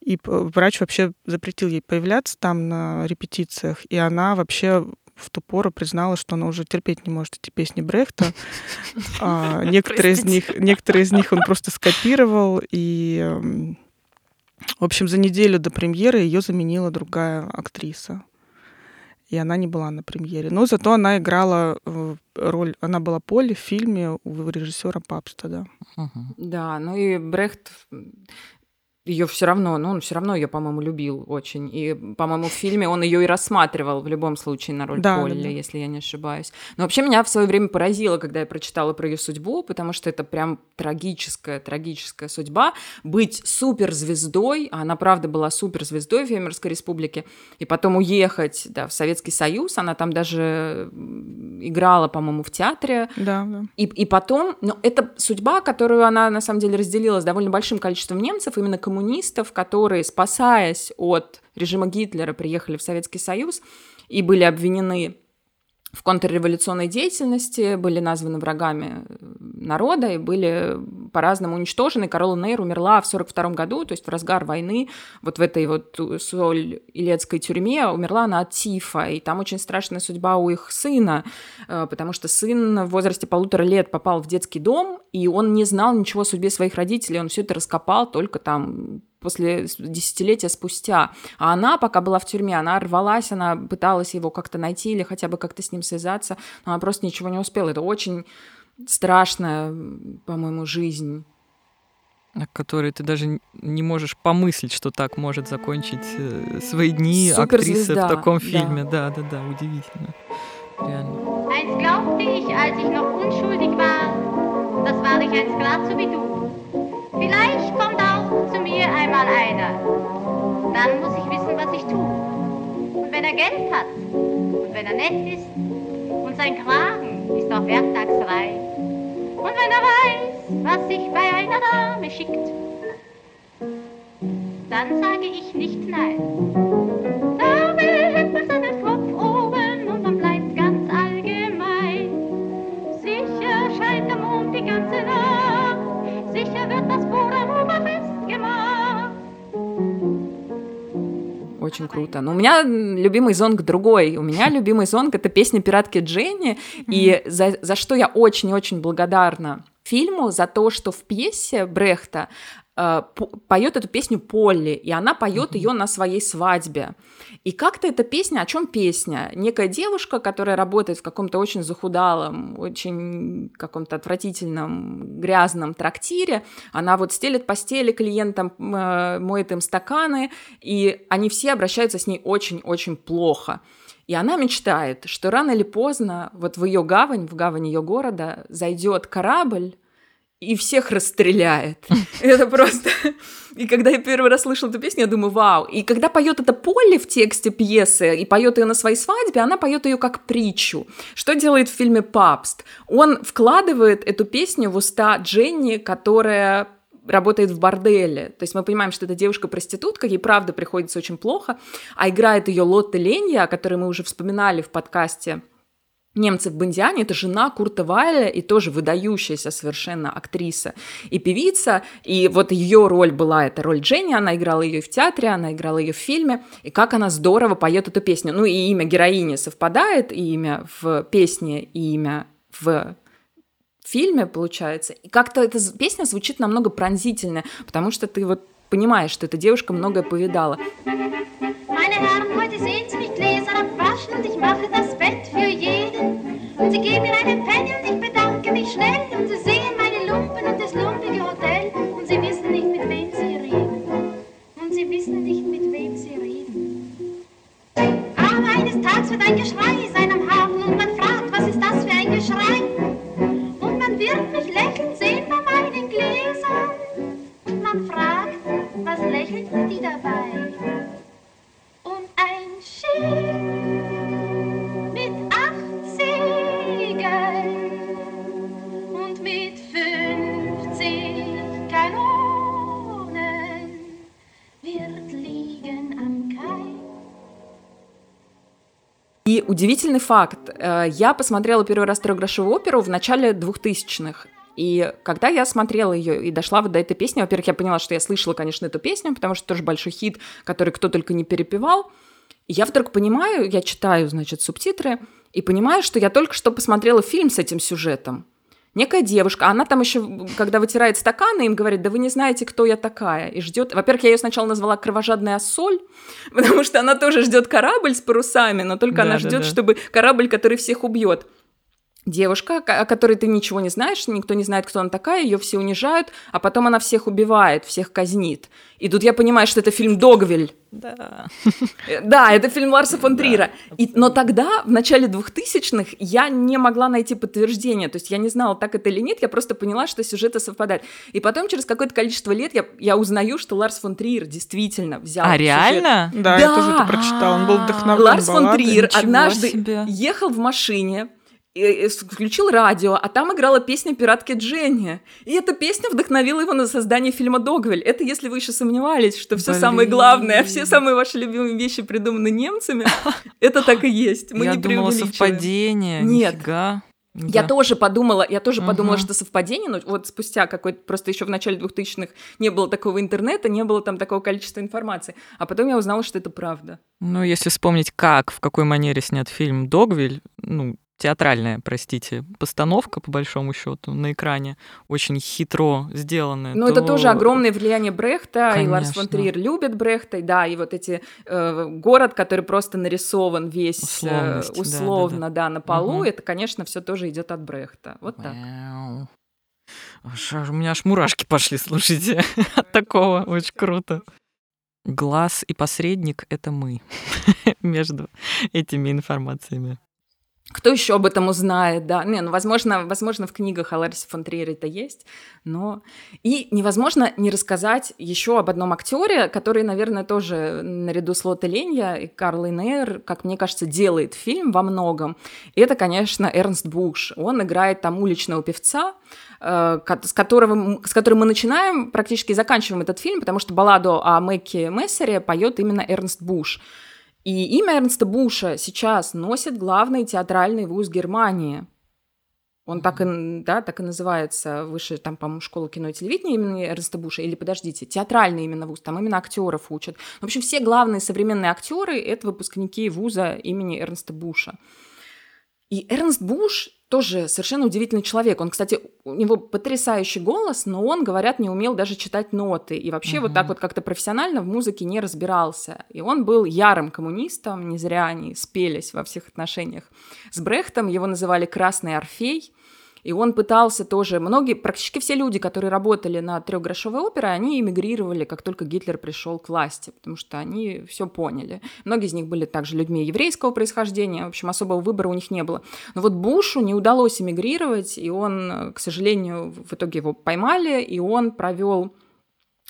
И врач вообще запретил ей появляться там на репетициях. И она вообще в ту пору признала, что она уже терпеть не может эти песни Брехта. А, некоторые, из них, некоторые из них он просто скопировал, и в общем, за неделю до премьеры ее заменила другая актриса. И она не была на премьере. Но зато она играла э, роль, она была Поле в фильме у режиссера Папста, да. Да, ну и Брехт ее все равно, ну, он все равно ее, по-моему, любил очень. И, по-моему, в фильме он ее и рассматривал в любом случае на роль да, Полли, да, да. если я не ошибаюсь. Но вообще меня в свое время поразило, когда я прочитала про ее судьбу, потому что это прям трагическая, трагическая судьба. Быть суперзвездой, а она, правда, была суперзвездой в Фемерской республике, и потом уехать да, в Советский Союз, она там даже играла, по-моему, в театре. Да, да. И, и потом, ну, это судьба, которую она, на самом деле, разделила с довольно большим количеством немцев, именно коммунистов, которые, спасаясь от режима Гитлера, приехали в Советский Союз и были обвинены в контрреволюционной деятельности, были названы врагами э, народа и были по-разному уничтожены. Карола Нейр умерла в 1942 году, то есть в разгар войны, вот в этой вот Соль-Илецкой тюрьме умерла она от тифа, и там очень страшная судьба у их сына, э, потому что сын в возрасте полутора лет попал в детский дом, и он не знал ничего о судьбе своих родителей, он все это раскопал только там после десятилетия спустя. А она, пока была в тюрьме, она рвалась, она пыталась его как-то найти или хотя бы как-то с ним связаться, но она просто ничего не успела. Это очень страшная, по-моему, жизнь о которой ты даже не можешь помыслить, что так может закончить э, свои дни актриса в таком фильме. Да, да, да, удивительно. Реально. Einst glaubte ich, als ich noch unschuldig war, das war ich ein Sklave wie du. Vielleicht kommt auch zu mir einmal einer. Dann muss ich wissen, was ich tue. Und wenn er Geld hat und wenn er nett ist und sein Kragen ist auch werktagsreich und wenn er weiß, was sich bei einer Dame schickt, dann sage ich nicht nein. Очень круто. Но у меня любимый зонг другой. У меня любимый зонг — это песня «Пиратки Дженни», и за, за что я очень-очень благодарна фильму, за то, что в пьесе Брехта поет эту песню Полли, и она поет ее на своей свадьбе. И как-то эта песня, о чем песня? Некая девушка, которая работает в каком-то очень захудалом, очень каком-то отвратительном, грязном трактире, она вот стелит постели клиентам, э, моет им стаканы, и они все обращаются с ней очень-очень плохо. И она мечтает, что рано или поздно вот в ее гавань, в гавань ее города зайдет корабль, и всех расстреляет. Это просто... И когда я первый раз слышала эту песню, я думаю, вау. И когда поет это Полли в тексте пьесы и поет ее на своей свадьбе, она поет ее как притчу. Что делает в фильме Папст? Он вкладывает эту песню в уста Дженни, которая работает в борделе. То есть мы понимаем, что эта девушка-проститутка, ей правда приходится очень плохо, а играет ее Лотта Ленья, о которой мы уже вспоминали в подкасте немцы в Бондиане, это жена Курта Вайля и тоже выдающаяся совершенно актриса и певица, и вот ее роль была, эта роль Дженни, она играла ее в театре, она играла ее в фильме, и как она здорово поет эту песню. Ну и имя героини совпадает, и имя в песне, и имя в фильме, получается. И как-то эта песня звучит намного пронзительно, потому что ты вот понимаешь, что эта девушка многое повидала. Meine Herren, heute sehen Sie mich Gläser abwaschen und ich mache das. Und Sie geben mir eine Penny und ich bedanke mich schnell und Sie sehen meine Lumpen und das lumpige Hotel und Sie wissen nicht, mit wem Sie reden. Und Sie wissen nicht, mit wem Sie reden. Aber eines Tages wird ein Geschrei удивительный факт. Э, я посмотрела первый раз трехгрошовую оперу в начале 2000-х. И когда я смотрела ее и дошла вот до этой песни, во-первых, я поняла, что я слышала, конечно, эту песню, потому что тоже большой хит, который кто только не перепевал. Я вдруг понимаю, я читаю, значит, субтитры, и понимаю, что я только что посмотрела фильм с этим сюжетом. Некая девушка, она там еще, когда вытирает стаканы, им говорит, да вы не знаете, кто я такая, и ждет. Во-первых, я ее сначала назвала кровожадная соль, потому что она тоже ждет корабль с парусами, но только да, она ждет, да, да. чтобы корабль, который всех убьет девушка, о которой ты ничего не знаешь, никто не знает, кто она такая, ее все унижают, а потом она всех убивает, всех казнит. И тут я понимаю, что это фильм «Догвиль». Да. Э, да, это фильм Ларса фон Трира. Но тогда, в начале 2000-х, я не могла найти подтверждение. То есть я не знала, так это или нет, я просто поняла, что сюжеты совпадают. И потом, через какое-то количество лет, я, я узнаю, что Ларс фон Трир действительно взял А реально? Да, да, я тоже это прочитала. Он был вдохновлен Ларс фон Трир однажды ехал в машине, включил радио, а там играла песня пиратки Дженни. И эта песня вдохновила его на создание фильма «Догвиль». Это если вы еще сомневались, что все самое главное, все самые ваши любимые вещи придуманы немцами, это так и есть. Мы Я не думала, совпадение. Нет. Нифига. Я да. тоже подумала, я тоже подумала, что совпадение, но вот спустя какой-то, просто еще в начале 2000-х не было такого интернета, не было там такого количества информации, а потом я узнала, что это правда. Ну, если вспомнить, как, в какой манере снят фильм «Догвиль», ну, театральная, простите, постановка, по большому счету, на экране, очень хитро сделанная. Ну, то... это тоже огромное влияние Брехта, Конечно. и Ларс фон Триер любит Брехта, и да, и вот эти э, город, который просто нарисован весь э, условно, да, да, да. да, на полу, угу. это, конечно, все тоже идет от Брехта. Вот так. У меня аж мурашки пошли, слушайте, от такого, очень круто. Глаз и посредник — это мы между этими информациями. Кто еще об этом узнает, да? Не, ну, возможно, возможно, в книгах о Ларисе фон Триере это есть, но... И невозможно не рассказать еще об одном актере, который, наверное, тоже наряду с Лотте Ленья и Карл Нейр, как мне кажется, делает фильм во многом. И это, конечно, Эрнст Буш. Он играет там уличного певца, э, с, которого, с которым мы начинаем, практически заканчиваем этот фильм, потому что балладу о Мэкке Мессере поет именно Эрнст Буш. И имя Эрнста Буша сейчас носит главный театральный вуз Германии. Он так и, да, так и называется, выше, там, по-моему, школа кино и телевидения имени Эрнста Буша, или, подождите, театральный именно вуз, там именно актеров учат. В общем, все главные современные актеры — это выпускники вуза имени Эрнста Буша. И Эрнст Буш тоже совершенно удивительный человек. Он, кстати, у него потрясающий голос, но он, говорят, не умел даже читать ноты. И вообще угу. вот так вот как-то профессионально в музыке не разбирался. И он был ярым коммунистом, не зря они спелись во всех отношениях. С Брехтом его называли «Красный Орфей». И он пытался тоже... Многие, практически все люди, которые работали на трехгрошовой опере, они эмигрировали, как только Гитлер пришел к власти, потому что они все поняли. Многие из них были также людьми еврейского происхождения, в общем, особого выбора у них не было. Но вот Бушу не удалось эмигрировать, и он, к сожалению, в итоге его поймали, и он провел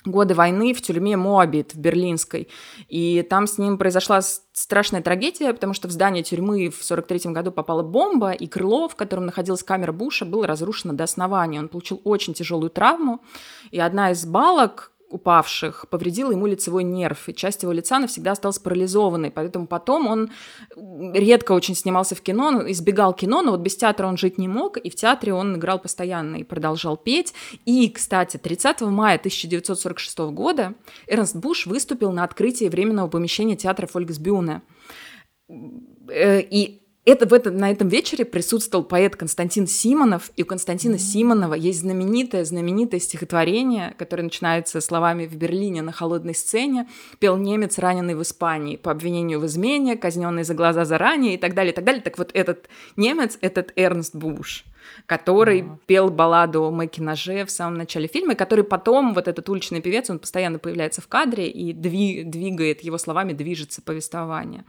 годы войны в тюрьме Моабит в Берлинской. И там с ним произошла страшная трагедия, потому что в здание тюрьмы в 43 году попала бомба, и крыло, в котором находилась камера Буша, было разрушено до основания. Он получил очень тяжелую травму, и одна из балок, упавших повредила ему лицевой нерв, и часть его лица навсегда осталась парализованной, поэтому потом он редко очень снимался в кино, избегал кино, но вот без театра он жить не мог, и в театре он играл постоянно и продолжал петь. И, кстати, 30 мая 1946 года Эрнст Буш выступил на открытии временного помещения театра Фольксбюне. Э, и это, в этом, на этом вечере присутствовал поэт Константин Симонов, и у Константина mm-hmm. Симонова есть знаменитое, знаменитое стихотворение, которое начинается словами «В Берлине на холодной сцене пел немец, раненый в Испании, по обвинению в измене, казненный за глаза заранее» и так далее, и так далее. Так вот этот немец — этот Эрнст Буш который mm-hmm. пел балладу о Мэке Ноже в самом начале фильма, и который потом, вот этот уличный певец, он постоянно появляется в кадре и дви- двигает, его словами движется повествование.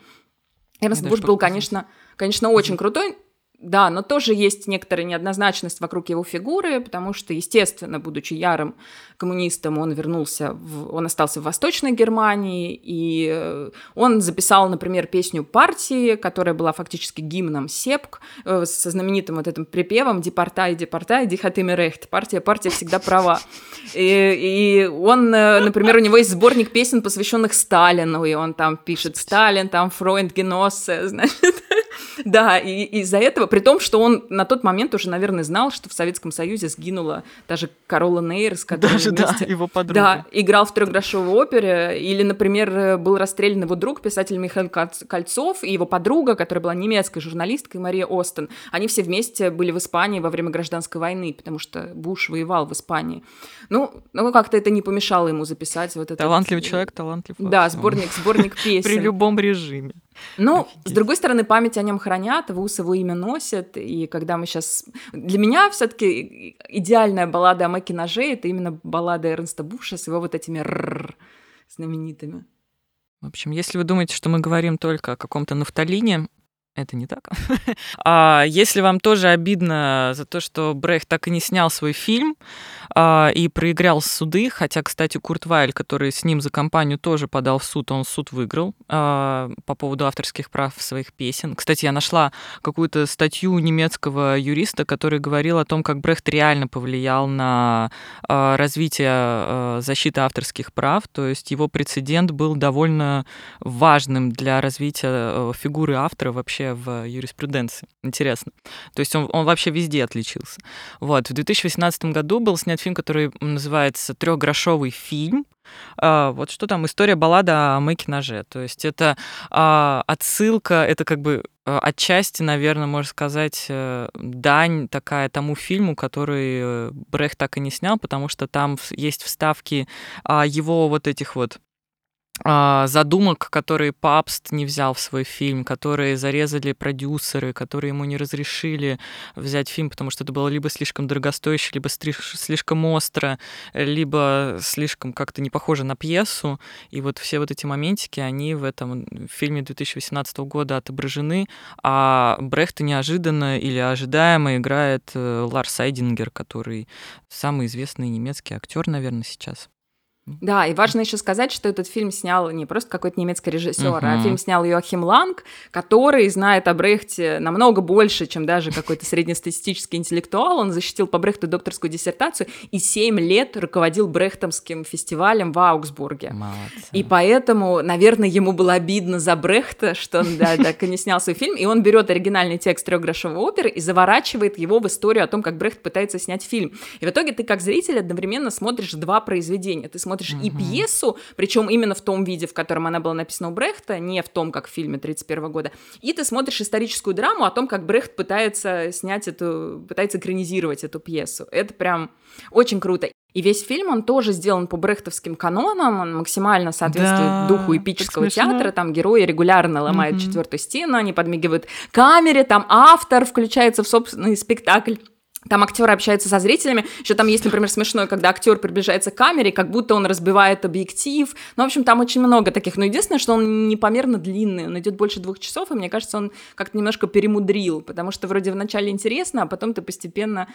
Эрнст Буш был, конечно, конечно, очень крутой, да, но тоже есть некоторая неоднозначность вокруг его фигуры, потому что, естественно, будучи ярым коммунистом, он вернулся, в, он остался в Восточной Германии, и э, он записал, например, песню партии, которая была фактически гимном Сепк, э, со знаменитым вот этим припевом «Депортай, депортай, дихатыми рехт», партия, партия всегда права. И, и он, э, например, у него есть сборник песен, посвященных Сталину, и он там пишет «Сталин», там «Фройнд Геноссе», значит, Да, и из-за этого, при том, что он на тот момент уже, наверное, знал, что в Советском Союзе сгинула даже Карола Нейр, с которой Даже, да, вместе... его подруга. Да, играл в трехгрошовой опере. Или, например, был расстрелян его друг, писатель Михаил Кольц- Кольцов, и его подруга, которая была немецкой журналисткой, Мария Остен. Они все вместе были в Испании во время гражданской войны, потому что Буш воевал в Испании. Ну, ну как-то это не помешало ему записать вот это. Талантливый человек, талантлив. во Да, сборник, сборник песен. При любом режиме. Ну, Офигеть. с другой стороны, память о нем хранят, ВУЗ его имя носит, и когда мы сейчас... Для меня все таки идеальная баллада о Мэке Ноже — это именно баллада Эрнста Буша с его вот этими «рррр» знаменитыми. В общем, если вы думаете, что мы говорим только о каком-то нафталине, это не так. А если вам тоже обидно за то, что Брехт так и не снял свой фильм а, и проиграл суды, хотя, кстати, Курт Вайль, который с ним за компанию тоже подал в суд, он суд выиграл а, по поводу авторских прав своих песен. Кстати, я нашла какую-то статью немецкого юриста, который говорил о том, как Брехт реально повлиял на а, развитие а, защиты авторских прав. То есть его прецедент был довольно важным для развития э, фигуры автора вообще в юриспруденции. Интересно. То есть он, он вообще везде отличился. Вот. В 2018 году был снят фильм, который называется «Трехгрошовый фильм». А, вот что там, история баллада о Мэке Ноже. То есть это а, отсылка, это как бы а, отчасти, наверное, можно сказать, э, дань такая тому фильму, который э, Брехт так и не снял, потому что там есть вставки его вот этих вот задумок, которые Папст не взял в свой фильм, которые зарезали продюсеры, которые ему не разрешили взять фильм, потому что это было либо слишком дорогостоящее, либо слишком остро, либо слишком как-то не похоже на пьесу. И вот все вот эти моментики, они в этом фильме 2018 года отображены, а Брехта неожиданно или ожидаемо играет э, Ларс Айдингер, который самый известный немецкий актер, наверное, сейчас. Да, и важно еще сказать, что этот фильм снял не просто какой-то немецкий режиссер, а Мгм. фильм снял Йоахим Ланг, который знает о Брехте намного больше, чем даже какой-то среднестатистический интеллектуал. Он защитил по Брехту докторскую диссертацию и 7 лет руководил Брехтомским фестивалем в Аугсбурге. Молодцы. И поэтому, наверное, ему было обидно за Брехта, что он да, так и не снял свой фильм. И он берет оригинальный текст трехгрошовой оперы и заворачивает его в историю о том, как Брехт пытается снять фильм. И в итоге ты, как зритель, одновременно смотришь два произведения. Ты смотришь и Мгм. пьесу, причем именно в том виде, в котором она была написана у Брехта, не в том, как в фильме 1931 года. И ты смотришь историческую драму о том, как Брехт пытается снять эту, пытается экранизировать эту пьесу. Это прям очень круто. И весь фильм, он тоже сделан по брехтовским канонам, он максимально соответствует Да, духу эпического театра, там герои регулярно ломают Мгм. четвертую стену, они подмигивают камере, там автор включается в собственный спектакль. Там актеры общаются со зрителями. Еще там есть, например, смешное, когда актер приближается к камере, как будто он разбивает объектив. Ну, в общем, там очень много таких. Но единственное, что он непомерно длинный. Он идет больше двух часов, и мне кажется, он как-то немножко перемудрил, потому что вроде вначале интересно, а потом ты постепенно,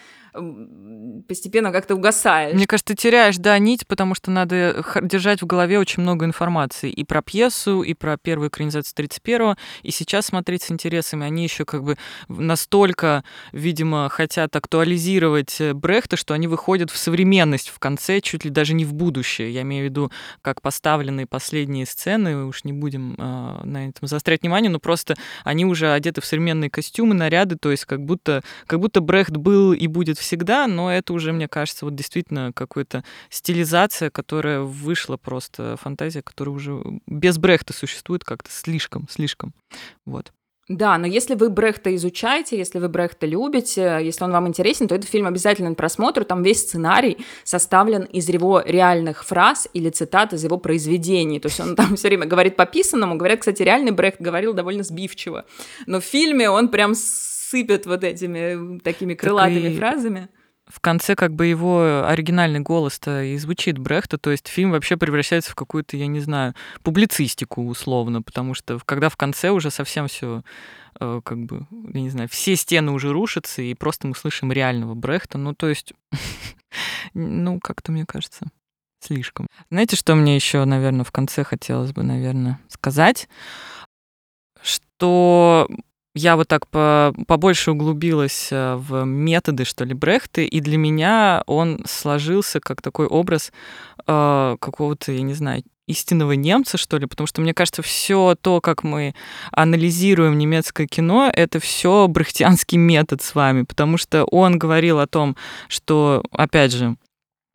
постепенно как-то угасаешь. Мне кажется, ты теряешь, да, нить, потому что надо держать в голове очень много информации и про пьесу, и про первую экранизацию 31-го, и сейчас смотреть с интересами. Они еще как бы настолько, видимо, хотят актуализировать э, Брехта, что они выходят в современность в конце, чуть ли даже не в будущее. Я имею в виду, как поставленные последние сцены, уж не будем э, на этом заострять внимание, но просто они уже одеты в современные костюмы, наряды, то есть как будто, как будто Брехт был и будет всегда, но это уже, мне кажется, вот действительно какая-то стилизация, которая вышла просто, фантазия, которая уже без Брехта существует как-то слишком, слишком. Вот. Да, но если вы Брехта изучаете, если вы Брехта любите, если он вам интересен, то этот фильм обязательно к просмотру. Там весь сценарий составлен из его реальных фраз или цитат из его произведений. То есть он там все время говорит по писанному. Говорят, кстати, реальный Брехт говорил довольно сбивчиво. Но в фильме он прям сыпет вот этими такими крылатыми и- фразами. В конце как бы его оригинальный голос-то и звучит Брехта, то есть фильм вообще превращается в какую-то, я не знаю, публицистику условно, потому что когда в конце уже совсем все как бы, я не знаю, все стены уже рушатся, и просто мы слышим реального Брехта, ну то есть, ну как-то мне кажется, слишком. Знаете, что мне еще, наверное, в конце хотелось бы, наверное, сказать? Что я вот так по, побольше углубилась э, в методы, что ли, Брехта, и для меня он сложился как такой образ э, какого-то, я не знаю, истинного немца, что ли, потому что мне кажется, все то, как мы анализируем немецкое кино, это все брехтианский метод с вами, потому что он говорил о том, что, опять же,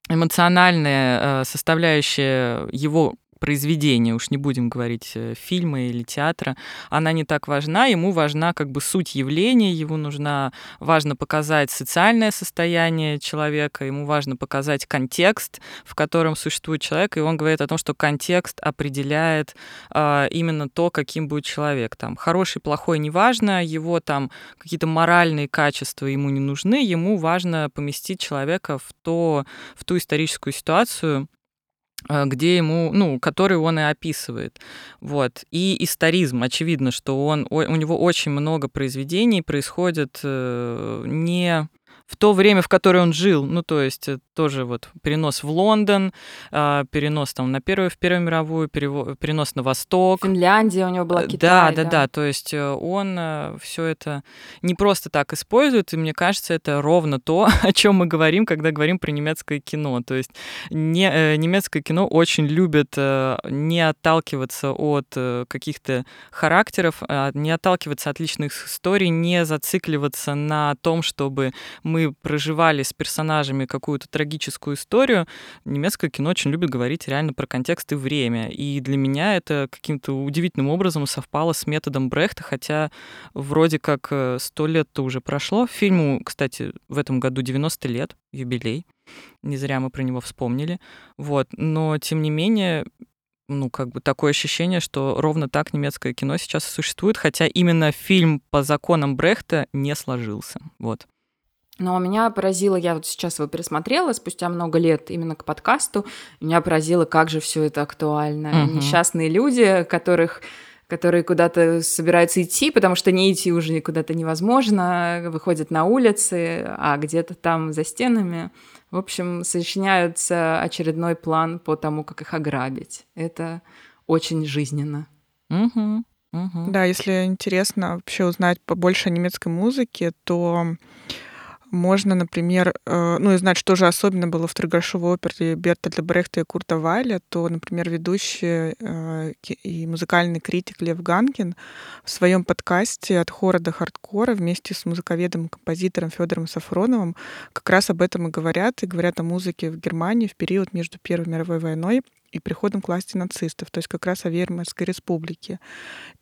эмоциональная э, составляющая его произведения, уж не будем говорить э, фильма или театра, она не так важна. Ему важна как бы суть явления, ему нужна, важно показать социальное состояние человека, ему важно показать контекст, в котором существует человек, и он говорит о том, что контекст определяет э, именно то, каким будет человек. Там хороший, плохой, неважно, его там какие-то моральные качества ему не нужны, ему важно поместить человека в, то, в ту историческую ситуацию, где ему, ну, который он и описывает. Вот. И историзм, очевидно, что он, у него очень много произведений происходит э, не в то время, в которое он жил. Ну, то есть э, тоже вот перенос в Лондон, а, перенос там на первую, в Первую мировую, перенос на Восток. Финляндия у него была, э, Китай. Да, да, да. да. То есть э, он все это не просто так использует, и мне кажется, это ровно то, о чем мы говорим, когда говорим про немецкое кино. То есть не, немецкое кино очень любит не отталкиваться от каких-то характеров, а не отталкиваться от личных историй, не зацикливаться на том, чтобы мы проживали с персонажами какую-то трагическую историю, немецкое кино очень любит говорить реально про контекст и время. И для меня это каким-то удивительным образом совпало с методом Брехта, хотя вроде как э, сто лет-то уже прошло. Фильму, кстати, в этом году 90 лет, юбилей. Не зря мы про него вспомнили. Вот. Но, тем не менее, ну, как бы такое ощущение, что ровно так немецкое кино сейчас существует, хотя именно фильм по законам Брехта не сложился. Вот. Но меня поразило, я вот сейчас его пересмотрела спустя много лет именно к подкасту, меня поразило, как же все это актуально. Угу. Несчастные люди, которых которые куда-то собираются идти, потому что не идти уже куда-то невозможно, выходят на улицы, а где-то там за стенами, в общем, сочиняются очередной план по тому, как их ограбить. Это очень жизненно. Угу. Угу. Да, если интересно вообще узнать побольше о немецкой музыке, то можно, например, э, ну и знать, что же особенно было в трехгрошовой опере Бертольда Брехта и Курта Вайля, то, например, ведущий э, и музыкальный критик Лев Ганкин в своем подкасте «От хора до хардкора» вместе с музыковедом композитором Федором Сафроновым как раз об этом и говорят, и говорят о музыке в Германии в период между Первой мировой войной и приходом к власти нацистов, то есть как раз о Веймарской республике.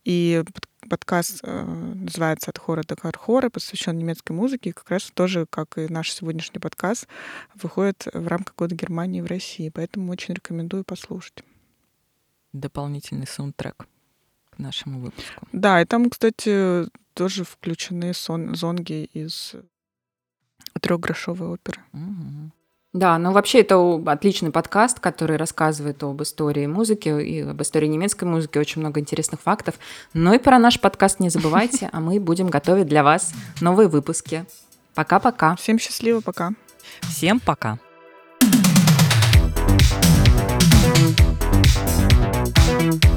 И подкаст э, называется «От хора до хора», посвящен немецкой музыке, и как раз тоже, как и наш сегодняшний подкаст, выходит в рамках Года Германии в России. Поэтому очень рекомендую послушать. Дополнительный саундтрек к нашему выпуску. Да, и там, кстати, тоже включены сон, зонги из трехгрошовой оперы. Угу. Да, ну вообще это отличный подкаст, который рассказывает об истории музыки и об истории немецкой музыки, очень много интересных фактов. Но и про наш подкаст не забывайте, а мы будем готовить для вас новые выпуски. Пока-пока. Всем счастливо, пока. Всем пока. thank you